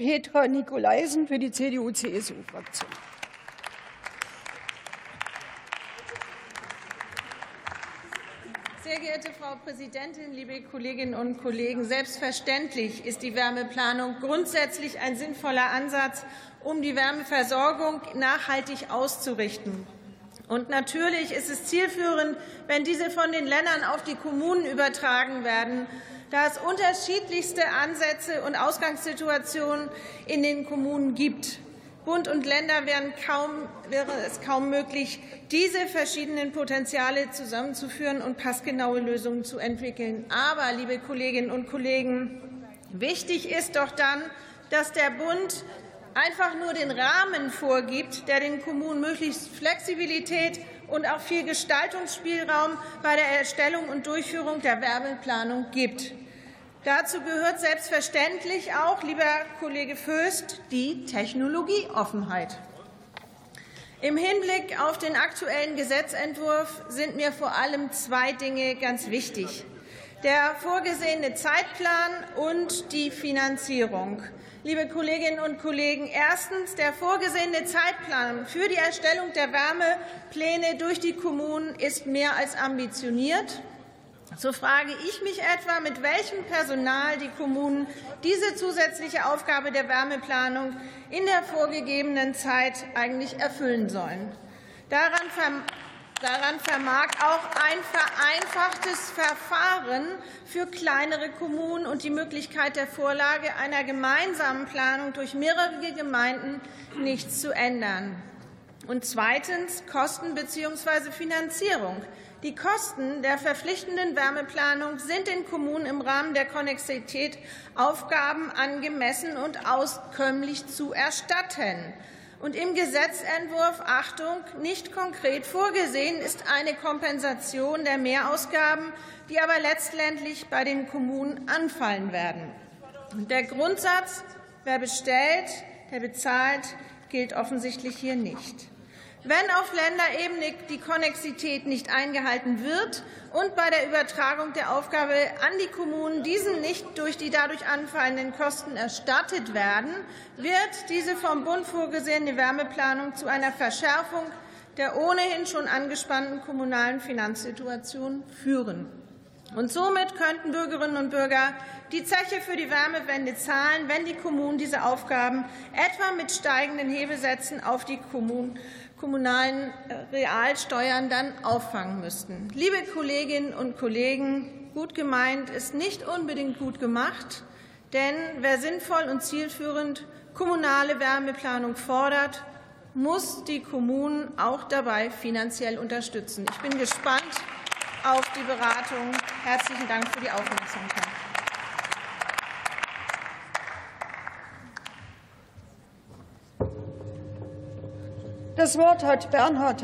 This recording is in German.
Petra Nikolaisen für die CDU-CSU-Fraktion. Sehr geehrte Frau Präsidentin, liebe Kolleginnen und Kollegen! Selbstverständlich ist die Wärmeplanung grundsätzlich ein sinnvoller Ansatz, um die Wärmeversorgung nachhaltig auszurichten. Und natürlich ist es zielführend, wenn diese von den Ländern auf die Kommunen übertragen werden, da es unterschiedlichste Ansätze und Ausgangssituationen in den Kommunen gibt. Bund und Länder wären kaum, wäre es kaum möglich, diese verschiedenen Potenziale zusammenzuführen und passgenaue Lösungen zu entwickeln. Aber, liebe Kolleginnen und Kollegen, wichtig ist doch dann, dass der Bund einfach nur den Rahmen vorgibt, der den Kommunen möglichst Flexibilität und auch viel Gestaltungsspielraum bei der Erstellung und Durchführung der Wärmeplanung gibt. Dazu gehört selbstverständlich auch, lieber Kollege Föst, die Technologieoffenheit. Im Hinblick auf den aktuellen Gesetzentwurf sind mir vor allem zwei Dinge ganz wichtig. Der vorgesehene Zeitplan und die Finanzierung. Liebe Kolleginnen und Kollegen, erstens der vorgesehene Zeitplan für die Erstellung der Wärmepläne durch die Kommunen ist mehr als ambitioniert. So frage ich mich etwa, mit welchem Personal die Kommunen diese zusätzliche Aufgabe der Wärmeplanung in der vorgegebenen Zeit eigentlich erfüllen sollen. Daran Daran vermag auch ein vereinfachtes Verfahren für kleinere Kommunen und die Möglichkeit der Vorlage einer gemeinsamen Planung durch mehrere Gemeinden nichts zu ändern. Und zweitens Kosten bzw. Finanzierung. Die Kosten der verpflichtenden Wärmeplanung sind den Kommunen im Rahmen der Konnexität Aufgaben angemessen und auskömmlich zu erstatten. Und im Gesetzentwurf, Achtung, nicht konkret vorgesehen ist eine Kompensation der Mehrausgaben, die aber letztendlich bei den Kommunen anfallen werden. Der Grundsatz, wer bestellt, der bezahlt, gilt offensichtlich hier nicht. Wenn auf Länderebene die Konnexität nicht eingehalten wird und bei der Übertragung der Aufgabe an die Kommunen diesen nicht durch die dadurch anfallenden Kosten erstattet werden, wird diese vom Bund vorgesehene Wärmeplanung zu einer Verschärfung der ohnehin schon angespannten kommunalen Finanzsituation führen. Und somit könnten Bürgerinnen und Bürger die Zeche für die Wärmewende zahlen, wenn die Kommunen diese Aufgaben etwa mit steigenden Hebesätzen auf die kommunalen äh, Realsteuern dann auffangen müssten. Liebe Kolleginnen und Kollegen, gut gemeint ist nicht unbedingt gut gemacht, denn wer sinnvoll und zielführend kommunale Wärmeplanung fordert, muss die Kommunen auch dabei finanziell unterstützen. Ich bin gespannt auf die Beratung. Herzlichen Dank für die Aufmerksamkeit. Das Wort hat Bernhard